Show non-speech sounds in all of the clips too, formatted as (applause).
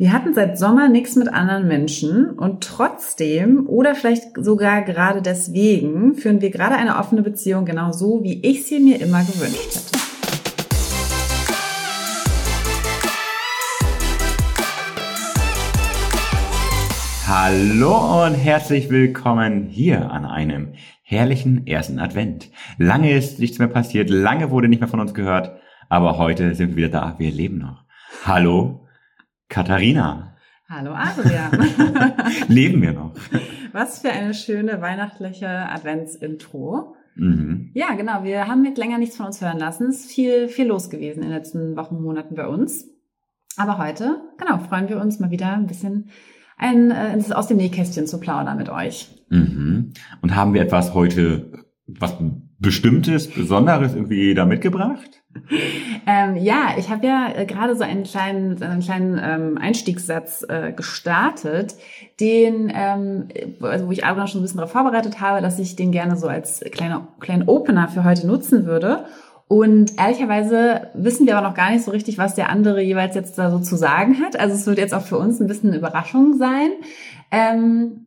Wir hatten seit Sommer nichts mit anderen Menschen und trotzdem oder vielleicht sogar gerade deswegen führen wir gerade eine offene Beziehung genau so, wie ich sie mir immer gewünscht hätte. Hallo und herzlich willkommen hier an einem herrlichen ersten Advent. Lange ist nichts mehr passiert, lange wurde nicht mehr von uns gehört, aber heute sind wir wieder da, wir leben noch. Hallo, Katharina. Hallo Adrian. (laughs) Leben wir noch. Was für eine schöne weihnachtliche Adventsintro. Mhm. Ja, genau. Wir haben jetzt länger nichts von uns hören lassen. Es ist viel, viel los gewesen in den letzten Wochen, Monaten bei uns. Aber heute, genau, freuen wir uns mal wieder ein bisschen ein, äh, aus dem Nähkästchen zu plaudern mit euch. Mhm. Und haben wir etwas heute, was Bestimmtes, Besonderes irgendwie da mitgebracht? Ähm, ja, ich habe ja äh, gerade so einen kleinen, einen kleinen ähm, Einstiegssatz äh, gestartet, den, ähm, also wo ich Adrian schon ein bisschen darauf vorbereitet habe, dass ich den gerne so als kleiner kleinen Opener für heute nutzen würde. Und ehrlicherweise wissen wir aber noch gar nicht so richtig, was der andere jeweils jetzt da so zu sagen hat. Also es wird jetzt auch für uns ein bisschen eine Überraschung sein. Ähm,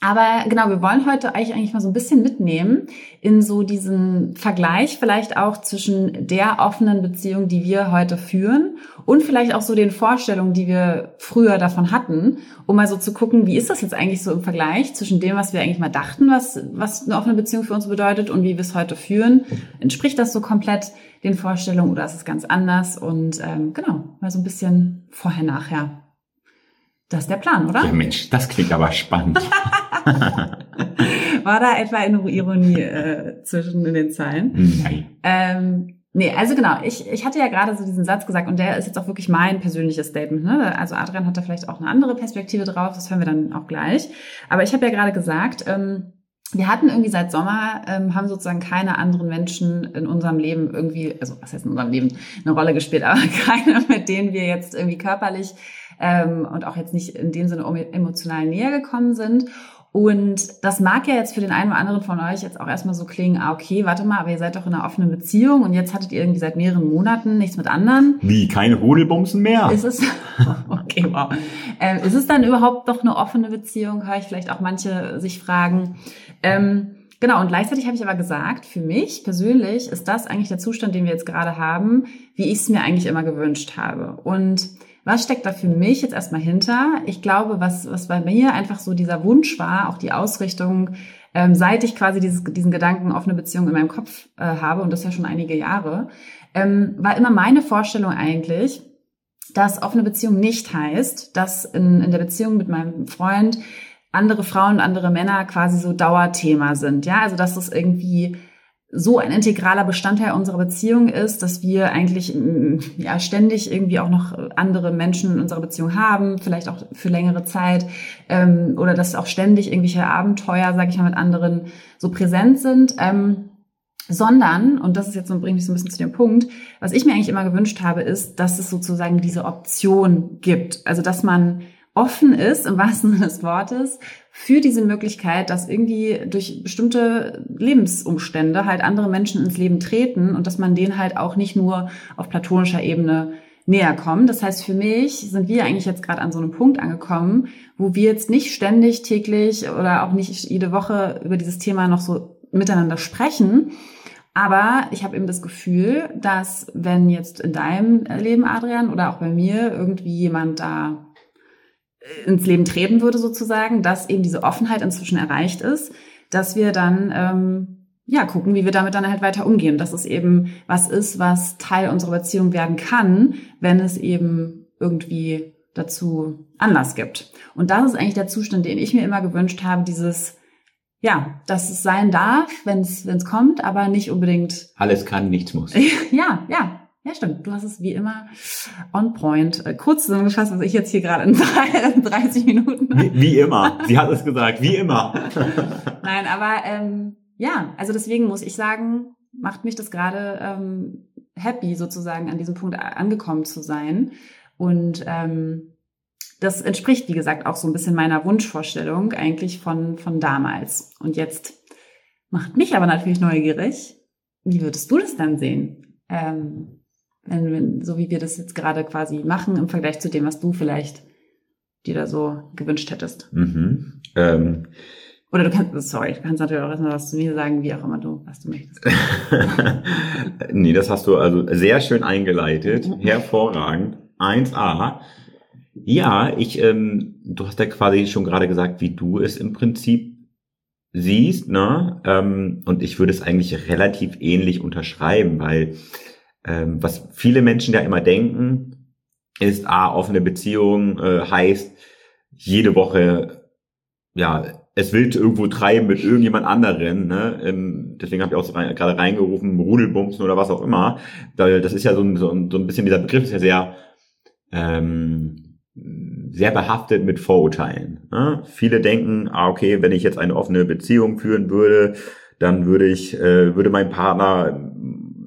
aber genau, wir wollen heute euch eigentlich mal so ein bisschen mitnehmen in so diesen Vergleich vielleicht auch zwischen der offenen Beziehung, die wir heute führen und vielleicht auch so den Vorstellungen, die wir früher davon hatten, um mal so zu gucken, wie ist das jetzt eigentlich so im Vergleich zwischen dem, was wir eigentlich mal dachten, was, was eine offene Beziehung für uns bedeutet und wie wir es heute führen. Entspricht das so komplett den Vorstellungen oder ist es ganz anders? Und ähm, genau, mal so ein bisschen vorher, nachher. Das ist der Plan, oder? Ja, Mensch, das klingt aber spannend. (laughs) War da etwa eine Ironie äh, zwischen in den Zeilen? Nein. Ähm, Nee, also genau, ich, ich hatte ja gerade so diesen Satz gesagt und der ist jetzt auch wirklich mein persönliches Statement. Ne? Also Adrian hat da vielleicht auch eine andere Perspektive drauf, das hören wir dann auch gleich. Aber ich habe ja gerade gesagt, ähm, wir hatten irgendwie seit Sommer, ähm, haben sozusagen keine anderen Menschen in unserem Leben irgendwie, also was heißt in unserem Leben, eine Rolle gespielt, aber (laughs) keine, mit denen wir jetzt irgendwie körperlich ähm, und auch jetzt nicht in dem Sinne emotional näher gekommen sind. Und das mag ja jetzt für den einen oder anderen von euch jetzt auch erstmal so klingen, ah, okay, warte mal, aber ihr seid doch in einer offenen Beziehung und jetzt hattet ihr irgendwie seit mehreren Monaten nichts mit anderen. Wie, keine Hodelbumsen mehr? Ist es, (laughs) okay, wow. Ähm, ist es dann überhaupt doch eine offene Beziehung? Höre ich vielleicht auch manche sich fragen. Ähm, Genau, und gleichzeitig habe ich aber gesagt, für mich persönlich ist das eigentlich der Zustand, den wir jetzt gerade haben, wie ich es mir eigentlich immer gewünscht habe. Und was steckt da für mich jetzt erstmal hinter? Ich glaube, was, was bei mir einfach so dieser Wunsch war, auch die Ausrichtung, ähm, seit ich quasi dieses, diesen Gedanken offene Beziehung in meinem Kopf äh, habe, und das ja schon einige Jahre, ähm, war immer meine Vorstellung eigentlich, dass offene Beziehung nicht heißt, dass in, in der Beziehung mit meinem Freund andere Frauen, andere Männer quasi so Dauerthema sind. Ja, also dass es irgendwie so ein integraler Bestandteil unserer Beziehung ist, dass wir eigentlich mm, ja ständig irgendwie auch noch andere Menschen in unserer Beziehung haben, vielleicht auch für längere Zeit ähm, oder dass auch ständig irgendwelche Abenteuer, sage ich mal, mit anderen so präsent sind. Ähm, sondern, und das ist jetzt so, bringt mich so ein bisschen zu dem Punkt, was ich mir eigentlich immer gewünscht habe, ist, dass es sozusagen diese Option gibt. Also, dass man offen ist, im wahrsten Sinne des Wortes, für diese Möglichkeit, dass irgendwie durch bestimmte Lebensumstände halt andere Menschen ins Leben treten und dass man denen halt auch nicht nur auf platonischer Ebene näher kommt. Das heißt, für mich sind wir eigentlich jetzt gerade an so einem Punkt angekommen, wo wir jetzt nicht ständig, täglich oder auch nicht jede Woche über dieses Thema noch so miteinander sprechen. Aber ich habe eben das Gefühl, dass wenn jetzt in deinem Leben, Adrian, oder auch bei mir irgendwie jemand da ins Leben treten würde sozusagen, dass eben diese Offenheit inzwischen erreicht ist, dass wir dann ähm, ja gucken, wie wir damit dann halt weiter umgehen. Dass es eben was ist, was Teil unserer Beziehung werden kann, wenn es eben irgendwie dazu Anlass gibt. Und das ist eigentlich der Zustand, den ich mir immer gewünscht habe, dieses ja, dass es sein darf, wenn es wenn es kommt, aber nicht unbedingt. Alles kann, nichts muss. (laughs) ja, ja, ja, stimmt. Du hast es wie immer on point. Äh, kurz zusammengefasst, was ich jetzt hier gerade in 30 (laughs) Minuten. Wie, wie immer. Sie hat es gesagt, wie immer. (laughs) Nein, aber ähm, ja, also deswegen muss ich sagen, macht mich das gerade ähm, happy, sozusagen an diesem Punkt angekommen zu sein. Und ähm, das entspricht, wie gesagt, auch so ein bisschen meiner Wunschvorstellung eigentlich von, von damals. Und jetzt macht mich aber natürlich neugierig. Wie würdest du das dann sehen? Ähm, wenn, so wie wir das jetzt gerade quasi machen im Vergleich zu dem, was du vielleicht dir da so gewünscht hättest? Mhm. Ähm, Oder du kannst, sorry, du kannst natürlich auch erstmal was zu mir sagen, wie auch immer du, was du möchtest. (laughs) nee, das hast du also sehr schön eingeleitet. Hervorragend. 1a. Ja, ich, ähm, du hast ja quasi schon gerade gesagt, wie du es im Prinzip siehst, ne? Ähm, und ich würde es eigentlich relativ ähnlich unterschreiben, weil ähm, was viele Menschen ja immer denken, ist, ah, offene Beziehung äh, heißt jede Woche, ja, es wild irgendwo treiben mit irgendjemand anderen, ne? Ähm, deswegen habe ich auch so rein, gerade reingerufen, Rudelbumsen oder was auch immer. Das ist ja so ein, so ein, so ein bisschen, dieser Begriff ist ja sehr ähm, sehr behaftet mit Vorurteilen. Ne? Viele denken, ah, okay, wenn ich jetzt eine offene Beziehung führen würde, dann würde ich, äh, würde mein Partner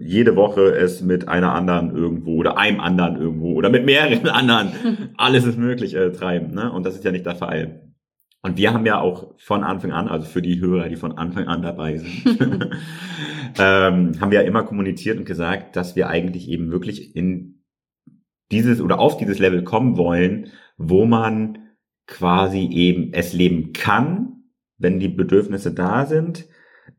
jede Woche es mit einer anderen irgendwo oder einem anderen irgendwo oder mit mehreren (laughs) anderen, alles ist möglich, äh, treiben. Ne? Und das ist ja nicht der Fall. Und wir haben ja auch von Anfang an, also für die Hörer, die von Anfang an dabei sind, (laughs) ähm, haben wir ja immer kommuniziert und gesagt, dass wir eigentlich eben wirklich in dieses oder auf dieses Level kommen wollen, wo man quasi eben es leben kann, wenn die Bedürfnisse da sind,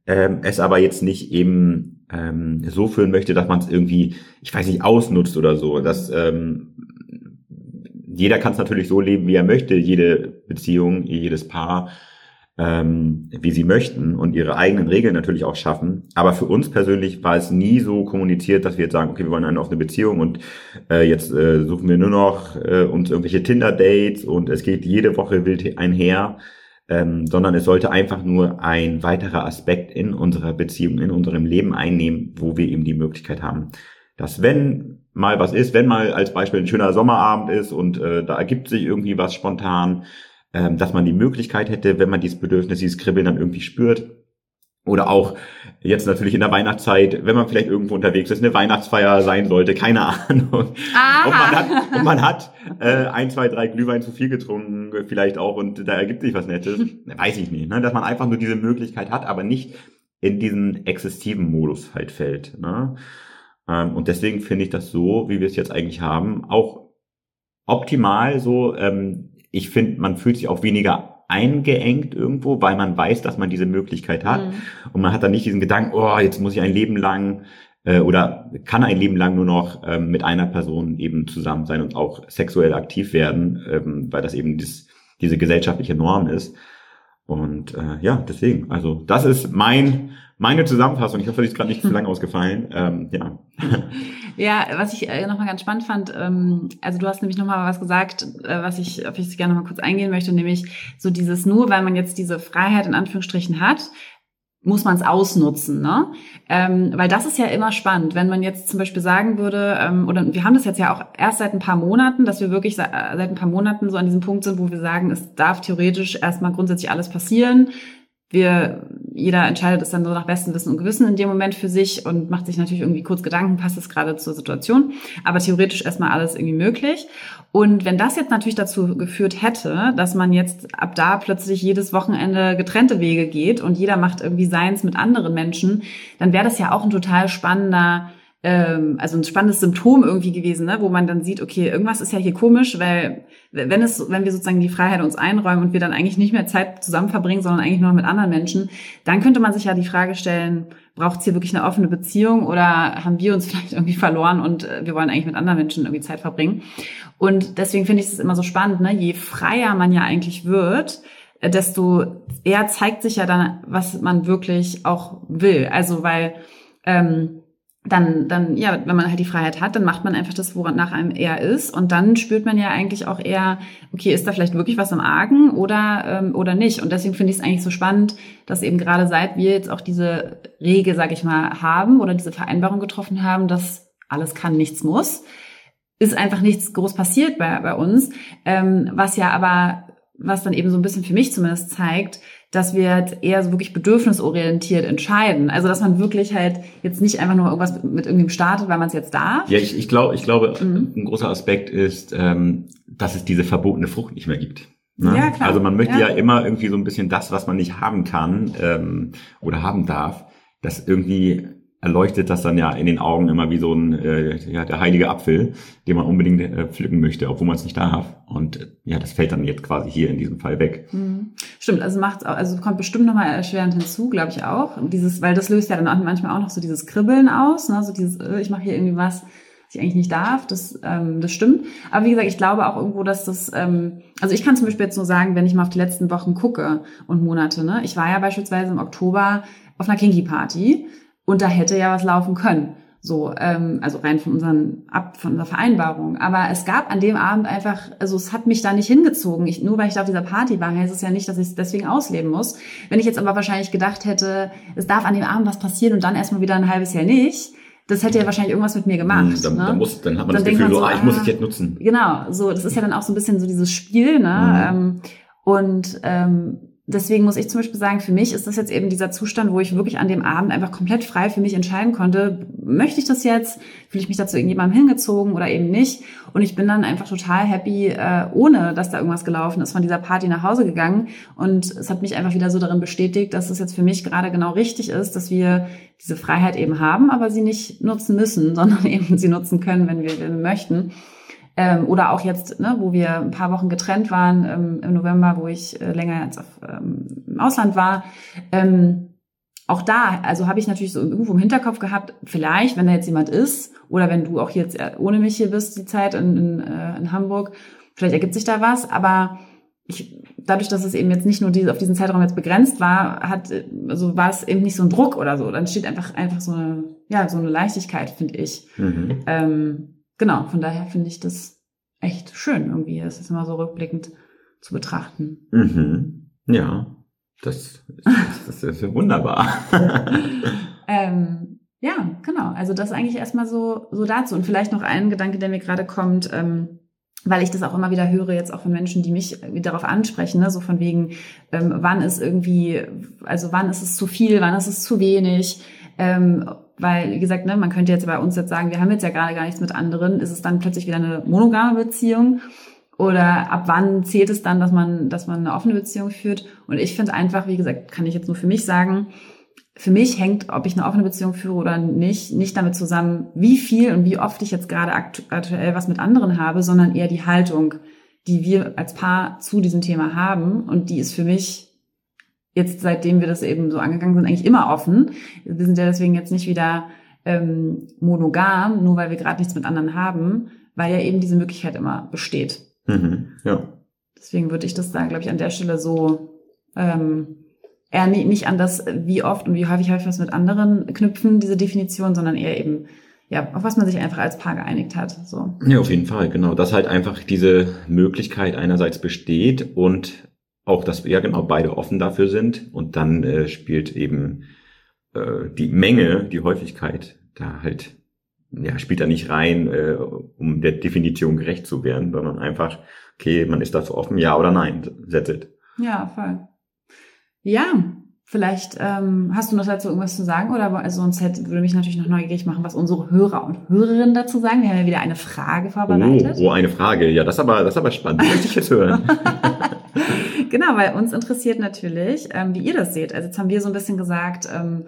ähm, es aber jetzt nicht eben ähm, so führen möchte, dass man es irgendwie, ich weiß nicht, ausnutzt oder so. Dass ähm, jeder kann es natürlich so leben, wie er möchte, jede Beziehung, jedes Paar ähm, wie sie möchten und ihre eigenen Regeln natürlich auch schaffen. Aber für uns persönlich war es nie so kommuniziert, dass wir jetzt sagen, okay, wir wollen eine offene Beziehung und äh, jetzt äh, suchen wir nur noch äh, uns irgendwelche Tinder-Dates und es geht jede Woche wild einher, ähm, sondern es sollte einfach nur ein weiterer Aspekt in unserer Beziehung, in unserem Leben einnehmen, wo wir eben die Möglichkeit haben, dass wenn mal was ist, wenn mal als Beispiel ein schöner Sommerabend ist und äh, da ergibt sich irgendwie was spontan, ähm, dass man die Möglichkeit hätte, wenn man dieses Bedürfnis, dieses Kribbeln dann irgendwie spürt, oder auch jetzt natürlich in der Weihnachtszeit, wenn man vielleicht irgendwo unterwegs ist, eine Weihnachtsfeier sein sollte, keine Ahnung. Aha. Und man hat, und man hat äh, ein, zwei, drei Glühwein zu viel getrunken, vielleicht auch, und da ergibt sich was Nettes. (laughs) Weiß ich nicht. Ne? Dass man einfach nur diese Möglichkeit hat, aber nicht in diesen exzessiven Modus halt fällt. Ne? Ähm, und deswegen finde ich das so, wie wir es jetzt eigentlich haben, auch optimal so, ähm, ich finde, man fühlt sich auch weniger eingeengt irgendwo, weil man weiß, dass man diese Möglichkeit hat. Mhm. Und man hat dann nicht diesen Gedanken, oh, jetzt muss ich ein Leben lang äh, oder kann ein Leben lang nur noch ähm, mit einer Person eben zusammen sein und auch sexuell aktiv werden, ähm, weil das eben dies, diese gesellschaftliche Norm ist. Und äh, ja, deswegen, also das ist mein meine Zusammenfassung. Ich hoffe, die ist gerade nicht zu (laughs) lang ausgefallen. Ähm, ja. (laughs) Ja, was ich äh, nochmal ganz spannend fand, ähm, also du hast nämlich nochmal was gesagt, äh, was ich, auf ich gerne nochmal kurz eingehen möchte, nämlich so dieses nur, weil man jetzt diese Freiheit in Anführungsstrichen hat, muss man es ausnutzen, ne? Ähm, weil das ist ja immer spannend, wenn man jetzt zum Beispiel sagen würde, ähm, oder wir haben das jetzt ja auch erst seit ein paar Monaten, dass wir wirklich äh, seit ein paar Monaten so an diesem Punkt sind, wo wir sagen, es darf theoretisch erstmal grundsätzlich alles passieren wir, jeder entscheidet es dann so nach bestem Wissen und Gewissen in dem Moment für sich und macht sich natürlich irgendwie kurz Gedanken, passt es gerade zur Situation. Aber theoretisch erstmal alles irgendwie möglich. Und wenn das jetzt natürlich dazu geführt hätte, dass man jetzt ab da plötzlich jedes Wochenende getrennte Wege geht und jeder macht irgendwie seins mit anderen Menschen, dann wäre das ja auch ein total spannender ähm, also ein spannendes Symptom irgendwie gewesen, ne? wo man dann sieht, okay, irgendwas ist ja hier komisch, weil wenn es, wenn wir sozusagen die Freiheit uns einräumen und wir dann eigentlich nicht mehr Zeit zusammen verbringen, sondern eigentlich nur mit anderen Menschen, dann könnte man sich ja die Frage stellen, braucht es hier wirklich eine offene Beziehung oder haben wir uns (laughs) vielleicht irgendwie verloren und äh, wir wollen eigentlich mit anderen Menschen irgendwie Zeit verbringen? Und deswegen finde ich es immer so spannend, ne? je freier man ja eigentlich wird, äh, desto eher zeigt sich ja dann, was man wirklich auch will. Also weil ähm, dann, dann, ja, wenn man halt die Freiheit hat, dann macht man einfach das, woran nach einem eher ist. Und dann spürt man ja eigentlich auch eher, okay, ist da vielleicht wirklich was im Argen oder, ähm, oder nicht? Und deswegen finde ich es eigentlich so spannend, dass eben gerade seit wir jetzt auch diese Regel, sag ich mal, haben oder diese Vereinbarung getroffen haben, dass alles kann, nichts muss, ist einfach nichts groß passiert bei, bei uns. Ähm, was ja aber, was dann eben so ein bisschen für mich zumindest zeigt, dass wir halt eher so wirklich bedürfnisorientiert entscheiden. Also dass man wirklich halt jetzt nicht einfach nur irgendwas mit irgendwem startet, weil man es jetzt darf. Ja, ich, ich glaube, ich glaube, mhm. ein großer Aspekt ist, ähm, dass es diese verbotene Frucht nicht mehr gibt. Ne? Ja, klar. Also man möchte ja. ja. immer irgendwie so ein bisschen das, was man nicht haben kann ähm, oder haben darf, das irgendwie erleuchtet das dann ja in den Augen immer wie so ein äh, ja, der heilige Apfel, den man unbedingt äh, pflücken möchte, obwohl man es nicht darf. Und äh, ja, das fällt dann jetzt quasi hier in diesem Fall weg. Mhm. Stimmt, also macht also kommt bestimmt nochmal erschwerend hinzu, glaube ich auch. Dieses, weil das löst ja dann auch manchmal auch noch so dieses Kribbeln aus, ne? so dieses, äh, ich mache hier irgendwie was, was ich eigentlich nicht darf. Das, ähm, das stimmt. Aber wie gesagt, ich glaube auch irgendwo, dass das, ähm, also ich kann zum Beispiel jetzt nur sagen, wenn ich mal auf die letzten Wochen gucke und Monate, ne, ich war ja beispielsweise im Oktober auf einer Kinky Party und da hätte ja was laufen können. So, ähm, also rein von unseren ab von unserer Vereinbarung. Aber es gab an dem Abend einfach, also es hat mich da nicht hingezogen. Ich, nur weil ich da auf dieser Party war, heißt es ja nicht, dass ich es deswegen ausleben muss. Wenn ich jetzt aber wahrscheinlich gedacht hätte, es darf an dem Abend was passieren und dann erstmal wieder ein halbes Jahr nicht, das hätte ja wahrscheinlich irgendwas mit mir gemacht. Hm, dann, ne? dann, muss, dann hat man Dann das Gefühl, denkt so, man ah, ich muss ah, es jetzt nutzen. Genau, so, das ist ja dann auch so ein bisschen so dieses Spiel, ne? Ähm, und ähm, deswegen muss ich zum Beispiel sagen, für mich ist das jetzt eben dieser Zustand, wo ich wirklich an dem Abend einfach komplett frei für mich entscheiden konnte, möchte ich das jetzt, fühle ich mich dazu irgendjemandem hingezogen oder eben nicht. Und ich bin dann einfach total happy, äh, ohne dass da irgendwas gelaufen ist, von dieser Party nach Hause gegangen. Und es hat mich einfach wieder so darin bestätigt, dass es jetzt für mich gerade genau richtig ist, dass wir diese Freiheit eben haben, aber sie nicht nutzen müssen, (laughs) sondern eben sie nutzen können, wenn wir, wenn wir möchten. Ähm, oder auch jetzt, ne, wo wir ein paar Wochen getrennt waren ähm, im November, wo ich äh, länger jetzt auf, ähm, im Ausland war. Ähm, auch da, also habe ich natürlich so irgendwo im Hinterkopf gehabt, vielleicht, wenn da jetzt jemand ist, oder wenn du auch jetzt äh, ohne mich hier bist, die Zeit in, in, äh, in Hamburg, vielleicht ergibt sich da was, aber ich, dadurch, dass es eben jetzt nicht nur diese, auf diesen Zeitraum jetzt begrenzt war, hat, also war es eben nicht so ein Druck oder so. Dann steht einfach, einfach so eine, ja, so eine Leichtigkeit, finde ich. Mhm. Ähm, genau, von daher finde ich das echt schön irgendwie, das ist immer so rückblickend zu betrachten. Mhm. Ja, das, das, (laughs) das ist wunderbar. (laughs) Ähm, ja, genau. Also das eigentlich erstmal so, so dazu. Und vielleicht noch ein Gedanke, der mir gerade kommt, ähm, weil ich das auch immer wieder höre, jetzt auch von Menschen, die mich darauf ansprechen, ne? so von wegen, ähm, wann ist irgendwie, also wann ist es zu viel, wann ist es zu wenig. Ähm, weil, wie gesagt, ne, man könnte jetzt bei uns jetzt sagen, wir haben jetzt ja gerade gar nichts mit anderen, ist es dann plötzlich wieder eine monogame Beziehung? Oder ab wann zählt es dann, dass man, dass man eine offene Beziehung führt? Und ich finde einfach, wie gesagt, kann ich jetzt nur für mich sagen, für mich hängt, ob ich eine offene Beziehung führe oder nicht, nicht damit zusammen, wie viel und wie oft ich jetzt gerade aktu aktuell was mit anderen habe, sondern eher die Haltung, die wir als Paar zu diesem Thema haben. Und die ist für mich jetzt, seitdem wir das eben so angegangen sind, eigentlich immer offen. Wir sind ja deswegen jetzt nicht wieder ähm, monogam, nur weil wir gerade nichts mit anderen haben, weil ja eben diese Möglichkeit immer besteht. Mhm. Ja. Deswegen würde ich das da, glaube ich, an der Stelle so ähm, eher nicht an das, wie oft und wie häufig habe ich was mit anderen knüpfen, diese Definition, sondern eher eben, ja, auf was man sich einfach als Paar geeinigt hat. So. Ja, auf jeden Fall, genau. Dass halt einfach diese Möglichkeit einerseits besteht und auch, dass wir ja genau beide offen dafür sind und dann äh, spielt eben äh, die Menge, die Häufigkeit da halt, ja, spielt da nicht rein, äh, um der Definition gerecht zu werden, sondern einfach, okay, man ist dafür offen, ja oder nein, that's it. Ja, voll. Ja, vielleicht ähm, hast du noch dazu irgendwas zu sagen oder also sonst hätte, würde mich natürlich noch neugierig machen, was unsere Hörer und Hörerinnen dazu sagen. Wir haben ja wieder eine Frage vorbereitet. Oh, oh, eine Frage. Ja, das ist aber, das ist aber spannend. Möchte ich jetzt hören. (laughs) genau, weil uns interessiert natürlich, ähm, wie ihr das seht. Also jetzt haben wir so ein bisschen gesagt, ähm,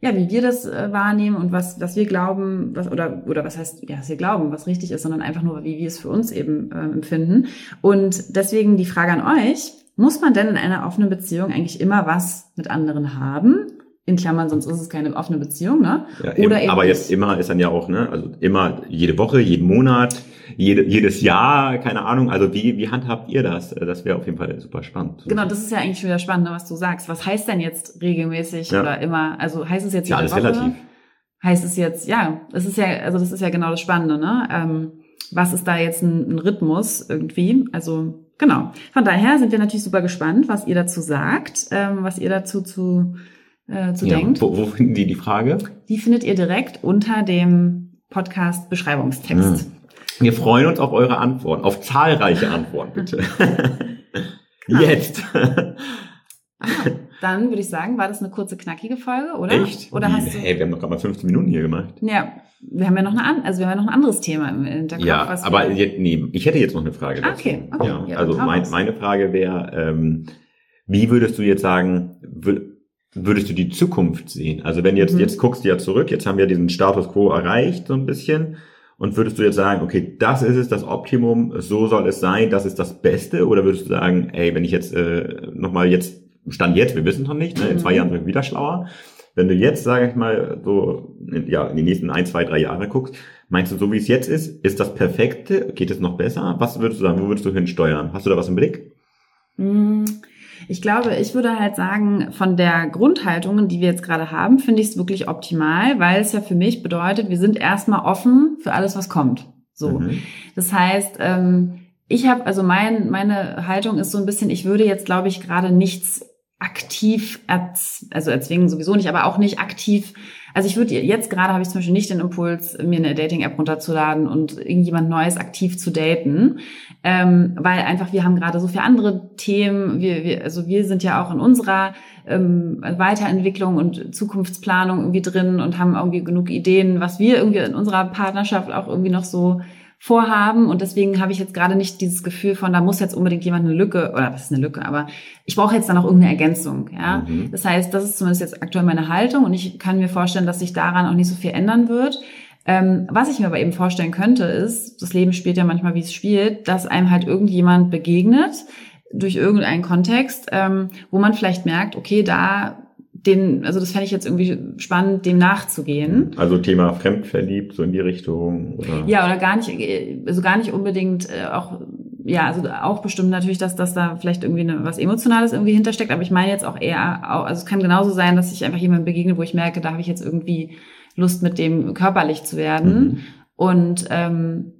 ja, wie wir das äh, wahrnehmen und was, was wir glauben, was, oder, oder was heißt, ja, was wir glauben, was richtig ist, sondern einfach nur, wie wir es für uns eben äh, empfinden. Und deswegen die Frage an euch, muss man denn in einer offenen Beziehung eigentlich immer was mit anderen haben? In Klammern, sonst ist es keine offene Beziehung, ne? Ja, Oder eben aber jetzt immer ist dann ja auch, ne, also immer jede Woche, jeden Monat, jede, jedes Jahr, keine Ahnung. Also wie, wie handhabt ihr das? Das wäre auf jeden Fall super spannend. Genau, das ist ja eigentlich schon wieder spannend, ne, was du sagst. Was heißt denn jetzt regelmäßig Ja. oder immer? Also heißt es jetzt Ja, alles Woche? relativ. Heißt es jetzt, ja, es ist ja, also das ist ja genau das Spannende, ne? Ähm, was ist da jetzt ein, ein Rhythmus irgendwie? Also genau. Von daher sind wir natürlich super gespannt, was ihr dazu sagt, ähm, was ihr dazu zu, äh, zu Ja, denkt. wo, wo finden die die Frage? Die findet ihr direkt unter dem Podcast-Beschreibungstext. Wir freuen uns auf eure Antworten, auf zahlreiche Antworten, bitte. Genau. (laughs) Jetzt. Dann würde ich sagen, war das eine kurze, knackige Folge, oder? Echt? Oder hast du? Hey, wir haben doch gerade mal 15 Minuten hier gemacht. Ja, wir haben ja noch eine, also wir haben ja noch ein anderes Thema im Hinterkopf. Ja, aber jetzt, nee, ich hätte jetzt noch eine Frage Ah, dazu. okay, okay. Ja, Ja, also mein, meine Frage wäre, ähm, wie würdest du jetzt sagen, wür- würdest du die Zukunft sehen? Also wenn jetzt, mhm. jetzt guckst du ja zurück, jetzt haben wir diesen Status quo erreicht, so ein bisschen. Und würdest du jetzt sagen, okay, das ist es, das Optimum, so soll es sein, das ist das Beste? Oder würdest du sagen, ey, wenn ich jetzt äh, nochmal jetzt, Stand jetzt, wir wissen noch nicht, ne, in zwei mhm. Jahren sind wir wieder schlauer. Wenn du jetzt, sage ich mal, so ja, in die nächsten ein, zwei, drei Jahre guckst, meinst du, so wie es jetzt ist, ist das Perfekte? Geht es noch besser? Was würdest du sagen, wo würdest du hinsteuern? Hast du da was im Blick? Mhm. Ich glaube, ich würde halt sagen, von der Grundhaltung, die wir jetzt gerade haben, finde ich es wirklich optimal, weil es ja für mich bedeutet, wir sind erstmal offen für alles, was kommt. So. Mhm. Das heißt, ähm, ich habe, also mein, meine Haltung ist so ein bisschen, ich würde jetzt, glaube ich, gerade nichts aktiv, erz also erzwingen sowieso nicht, aber auch nicht aktiv. Also ich würde jetzt gerade habe ich zum Beispiel nicht den Impuls, mir eine Dating-App runterzuladen und irgendjemand Neues aktiv zu daten, ähm, weil einfach wir haben gerade so viele andere Themen. Wir, wir, also wir sind ja auch in unserer ähm, Weiterentwicklung und Zukunftsplanung irgendwie drin und haben irgendwie genug Ideen, was wir irgendwie in unserer Partnerschaft auch irgendwie noch so vorhaben. Und deswegen habe ich jetzt gerade nicht dieses Gefühl von, da muss jetzt unbedingt jemand eine Lücke, oder was ist eine Lücke, aber ich brauche jetzt dann auch irgendeine Ergänzung. Ja? Mhm. Das heißt, das ist zumindest jetzt aktuell meine Haltung und ich kann mir vorstellen, dass sich daran auch nicht so viel ändern wird. Ähm, was ich mir aber eben vorstellen könnte, ist, das Leben spielt ja manchmal, wie es spielt, dass einem halt irgendjemand begegnet durch irgendeinen Kontext, ähm, wo man vielleicht merkt, okay, da den, also das fände ich jetzt irgendwie spannend, dem nachzugehen. Also Thema fremdverliebt, so in die Richtung. Oder? Ja, oder gar nicht, also gar nicht unbedingt äh, auch, ja, also auch bestimmt natürlich, dass, dass da vielleicht irgendwie eine, was Emotionales irgendwie hintersteckt, aber ich meine jetzt auch eher, also es kann genauso sein, dass ich einfach jemandem begegne, wo ich merke, da habe ich jetzt irgendwie Lust, mit dem körperlich zu werden. Mhm. Und ähm,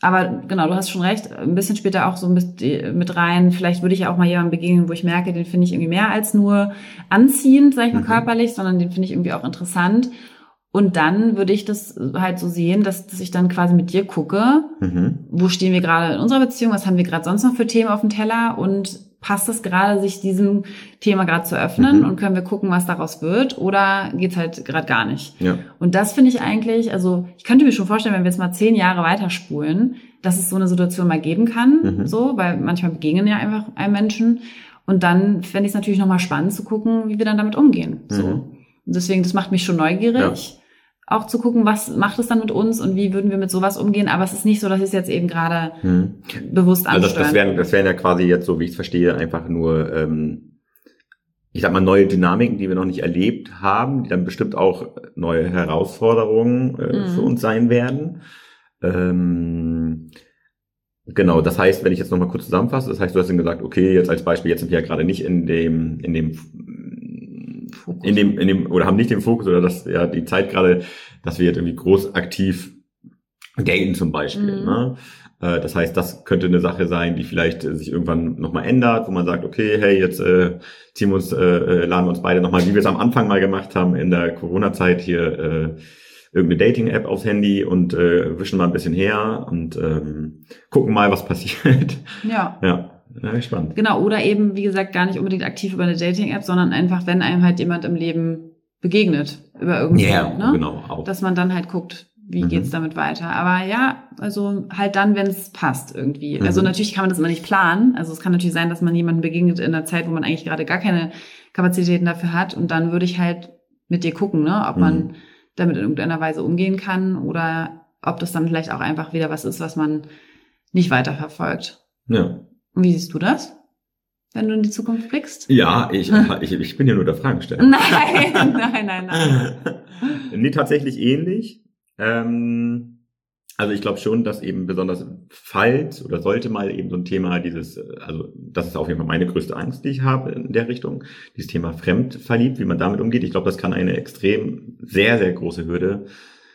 aber genau, du hast schon recht, ein bisschen später auch so mit, mit rein. Vielleicht würde ich auch mal jemandem begegnen, wo ich merke, den finde ich irgendwie mehr als nur anziehend, sag ich mal, mhm. körperlich, sondern den finde ich irgendwie auch interessant. Und dann würde ich das halt so sehen, dass, dass ich dann quasi mit dir gucke, mhm. wo stehen wir gerade in unserer Beziehung, was haben wir gerade sonst noch für Themen auf dem Teller und passt es gerade, sich diesem Thema gerade zu öffnen mhm. und können wir gucken, was daraus wird oder geht's halt gerade gar nicht. Ja. Und das finde ich eigentlich, also ich könnte mir schon vorstellen, wenn wir jetzt mal zehn Jahre weiterspulen, dass es so eine Situation mal geben kann, mhm. so, weil manchmal begegnen ja einfach einem Menschen. Und dann fände ich es natürlich nochmal spannend zu gucken, wie wir dann damit umgehen. So. Mhm. deswegen, das macht mich schon neugierig. Ja auch zu gucken, was macht es dann mit uns und wie würden wir mit sowas umgehen. Aber es ist nicht so, dass ich es jetzt eben gerade hm. bewusst ansteuern. Also das, das, wären, das wären ja quasi jetzt, so wie ich es verstehe, einfach nur, ähm, ich sag mal, neue Dynamiken, die wir noch nicht erlebt haben, die dann bestimmt auch neue Herausforderungen äh, mhm. für uns sein werden. Ähm, Genau, das heißt, wenn ich jetzt nochmal kurz zusammenfasse, das heißt, du hast dann gesagt, okay, jetzt als Beispiel, jetzt sind wir ja gerade nicht in dem, in dem Fokus. In dem, in dem, oder haben nicht den Fokus oder das, ja, die Zeit gerade, dass wir jetzt irgendwie groß aktiv daten zum Beispiel. Mhm. Ne? Äh, das heißt, das könnte eine Sache sein, die vielleicht sich irgendwann nochmal ändert, wo man sagt, okay, hey, jetzt äh, ziehen wir uns, äh, äh, laden wir uns beide nochmal, wie wir es am Anfang mal gemacht haben in der Corona-Zeit hier, äh, irgendeine Dating-App aufs Handy und äh, wischen mal ein bisschen her und ähm, gucken mal, was passiert. Ja. Ja. Ja, spannend. Genau, oder eben, wie gesagt, gar nicht unbedingt aktiv über eine Dating-App, sondern einfach, wenn einem halt jemand im Leben begegnet, über irgendwas, yeah, ne? genau, auch. dass man dann halt guckt, wie mhm. geht's damit weiter. Aber ja, also halt dann, wenn es passt irgendwie. Mhm. Also natürlich kann man das immer nicht planen. Also es kann natürlich sein, dass man jemanden begegnet in einer Zeit, wo man eigentlich gerade gar keine Kapazitäten dafür hat. Und dann würde ich halt mit dir gucken, ne, ob man mhm. damit in irgendeiner Weise umgehen kann oder ob das dann vielleicht auch einfach wieder was ist, was man nicht weiterverfolgt. Ja. Und wie siehst du das? Wenn du in die Zukunft blickst? Ja, ich, (laughs) ich, ich bin ja nur der Fragensteller. Nein, nein, nein, nein. (laughs) nee, tatsächlich ähnlich. Ähm, also ich glaube schon, dass eben besonders falls oder sollte mal eben so ein Thema dieses, also das ist auf jeden Fall meine größte Angst, die ich habe in der Richtung, dieses Thema fremdverliebt, wie man damit umgeht. Ich glaube, das kann eine extrem sehr, sehr große Hürde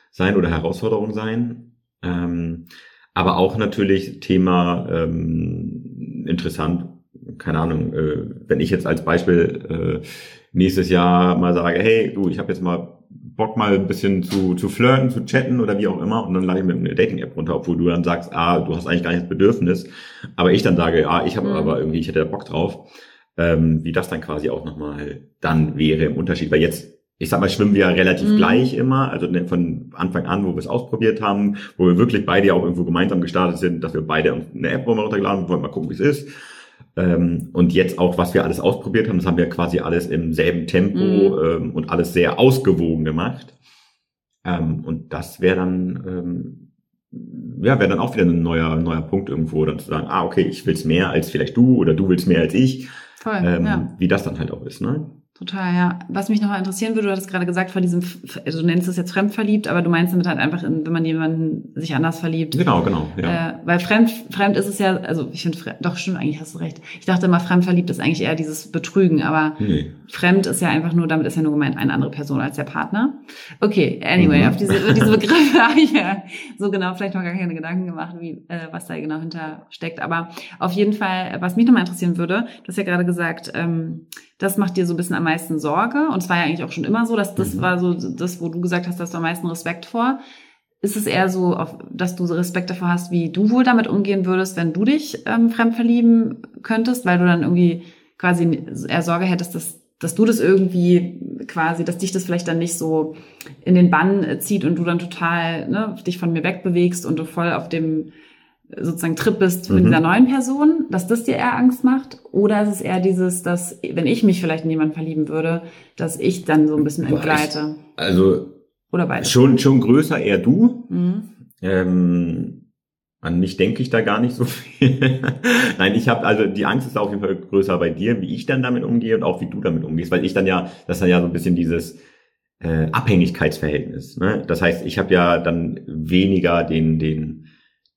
sein oder Herausforderung sein. Ähm, aber auch natürlich Thema ähm, interessant, keine Ahnung, äh, wenn ich jetzt als Beispiel äh, nächstes Jahr mal sage, hey, du, ich habe jetzt mal Bock mal ein bisschen zu, zu flirten, zu chatten oder wie auch immer und dann lade ich mir eine Dating-App runter, obwohl du dann sagst, ah, du hast eigentlich gar nicht das Bedürfnis, aber ich dann sage, ah, ich habe mhm. aber irgendwie, ich hätte da Bock drauf, ähm, wie das dann quasi auch nochmal dann wäre im Unterschied, weil jetzt ich sag mal, schwimmen wir ja relativ mhm. gleich immer, also ne, von Anfang an, wo wir es ausprobiert haben, wo wir wirklich beide ja auch irgendwo gemeinsam gestartet sind, dass wir beide eine App runtergeladen haben, wollen mal gucken, wie es ist. Ähm, und jetzt auch, was wir alles ausprobiert haben, das haben wir quasi alles im selben Tempo Mhm. ähm, und alles sehr ausgewogen gemacht. Ähm, und das wäre dann, ähm, ja, wäre dann auch wieder ein neuer, neuer Punkt irgendwo, dann zu sagen, ah, okay, ich will's mehr als vielleicht du oder du willst mehr als ich, Voll, ähm, ja. wie das dann halt auch ist, ne? Total, ja. Was mich noch interessieren würde, du hattest gerade gesagt, vor diesem, also du nennst es jetzt fremdverliebt, aber du meinst damit halt einfach, in, wenn man jemanden sich anders verliebt. Genau, genau, ja. Äh, weil fremd, fremd ist es ja, also ich finde, doch stimmt, eigentlich hast du recht. Ich dachte immer, fremdverliebt ist eigentlich eher dieses Betrügen, aber nee. fremd ist ja einfach nur, damit ist ja nur gemeint eine andere Person als der Partner. Okay, anyway, Mhm. auf diese, diese Begriffe (laughs) habe ich ja so genau vielleicht noch gar keine Gedanken gemacht, wie, äh, was da genau hinter steckt. Aber auf jeden Fall, was mich nochmal interessieren würde, du hast ja gerade gesagt, ähm, das macht dir so ein bisschen am meisten Sorge. Und es war ja eigentlich auch schon immer so, dass das Mhm. war so das, wo du gesagt hast, da hast du am meisten Respekt vor. Ist es eher so, dass du so Respekt davor hast, wie du wohl damit umgehen würdest, wenn du dich ähm, fremd verlieben könntest, weil du dann irgendwie quasi eher Sorge hättest, dass, dass du das irgendwie quasi, dass dich das vielleicht dann nicht so in den Bann zieht und du dann total ne, dich von mir wegbewegst und du voll auf dem sozusagen Trip bist mit Mhm. dieser neuen Person, dass das dir eher Angst macht? Oder ist es eher dieses, dass, wenn ich mich vielleicht in jemanden verlieben würde, dass ich dann so ein bisschen entgleite? Also Oder beides? schon, schon größer eher du. Mhm. Ähm, an mich denke ich da gar nicht so (laughs) viel. Nein, ich habe also die Angst ist auf jeden Fall größer bei dir, wie ich dann damit umgehe und auch wie du damit umgehst, weil ich dann ja, das ist dann ja so ein bisschen dieses äh, Abhängigkeitsverhältnis. Ne? Das heißt, ich habe ja dann weniger den den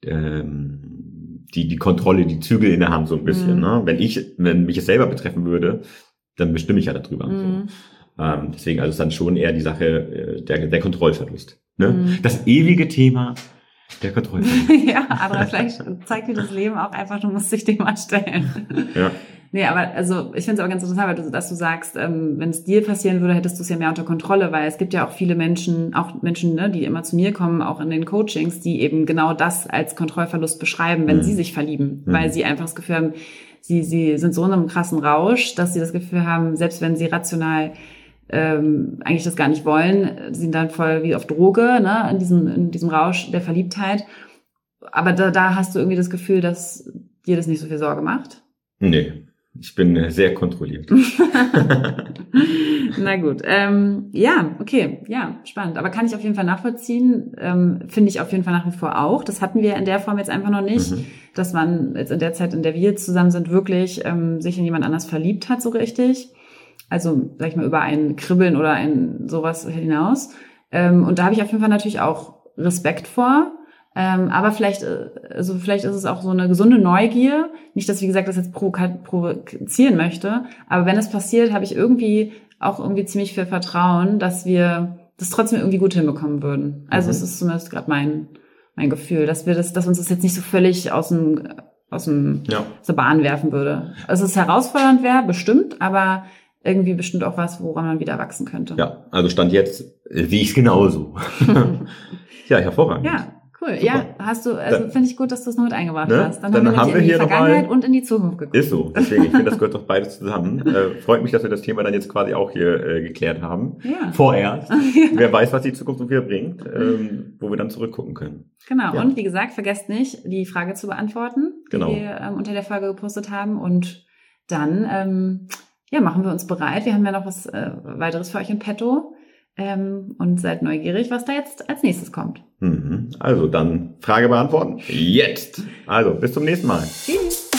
ähm, die die Kontrolle, die Zügel in der Hand so ein bisschen. Mhm. Ne? Wenn ich, wenn mich es selber betreffen würde, dann bestimme ich ja darüber. Mhm. Ähm, deswegen also ist dann schon eher die Sache äh, der, der Kontrollverlust. Ne? Mhm. Das ewige Thema der (laughs) Kontrollverlust. ja, aber vielleicht zeigt dir das Leben auch einfach, du musst dich dem mal stellen. ja. Nee, aber also ich finde es aber ganz interessant, weil du, dass du sagst, ähm, wenn es dir passieren würde, hättest du es ja mehr unter Kontrolle, weil es gibt ja auch viele Menschen, auch Menschen, ne, die immer zu mir kommen, auch in den Coachings, die eben genau das als Kontrollverlust beschreiben, wenn Mhm. sie sich verlieben, Mhm. weil sie einfach das Gefühl haben, sie, sie sind so in einem krassen Rausch, dass sie das Gefühl haben, selbst wenn sie rational ähm, eigentlich das gar nicht wollen, sie sind dann voll wie auf Droge, ne, in diesem, in diesem Rausch der Verliebtheit. Aber da, da hast du irgendwie das Gefühl, dass dir das nicht so viel Sorge macht. Nee, ich bin äh, sehr kontrolliert. (laughs) Na gut, ähm, ja, okay, ja, spannend. Aber kann ich auf jeden Fall nachvollziehen. Ähm, Finde ich auf jeden Fall nach wie vor auch. Das hatten wir in der Form jetzt einfach noch nicht, Mhm. dass man jetzt in der Zeit, in der wir jetzt zusammen sind, wirklich ähm, sich in jemand anders verliebt hat, so richtig. Also, sag ich mal, über ein Kribbeln oder ein sowas hinaus. Ähm, und da habe ich auf jeden Fall natürlich auch Respekt vor. Ähm, aber vielleicht, äh, also vielleicht ist es auch so eine gesunde Neugier. Nicht, dass, wie gesagt, das jetzt provozieren möchte. Aber wenn es passiert, habe ich irgendwie auch irgendwie ziemlich viel Vertrauen, dass wir das trotzdem irgendwie gut hinbekommen würden. Also Mhm. es ist zumindest gerade mein, mein Gefühl, dass wir das, dass uns das jetzt nicht so völlig aus dem, aus dem, Ja. aus der Bahn werfen würde. Also es ist herausfordernd wäre, bestimmt, aber irgendwie bestimmt auch was, woran man wieder wachsen könnte. Ja, also Stand jetzt äh, sehe ich es genauso. (laughs) ja, hervorragend. Ja, cool. Super. Ja, hast du, also finde ich gut, dass du es noch mit eingebracht Ne? hast. Dann, Dann haben wir, haben wir in die Vergangenheit und in die Zukunft geguckt. Ist so. Deswegen, ich finde, das gehört doch (laughs) beides zusammen. Äh, freut mich, dass wir das Thema dann jetzt quasi auch hier äh, geklärt haben. Ja. Vorerst. (laughs) Wer weiß, was die Zukunft uns wieder bringt, ähm, wo wir dann zurückgucken können. Genau. Ja. Und wie gesagt, vergesst nicht, die Frage zu beantworten, Genau. die wir ähm, unter der Folge gepostet haben. Und dann ähm, ja, machen wir uns bereit. Wir haben ja noch was äh, weiteres für euch in petto. Ähm, und seid neugierig, was da jetzt als nächstes kommt. Mhm. Also dann Frage beantworten. Jetzt. Also bis zum nächsten Mal. Tschüss.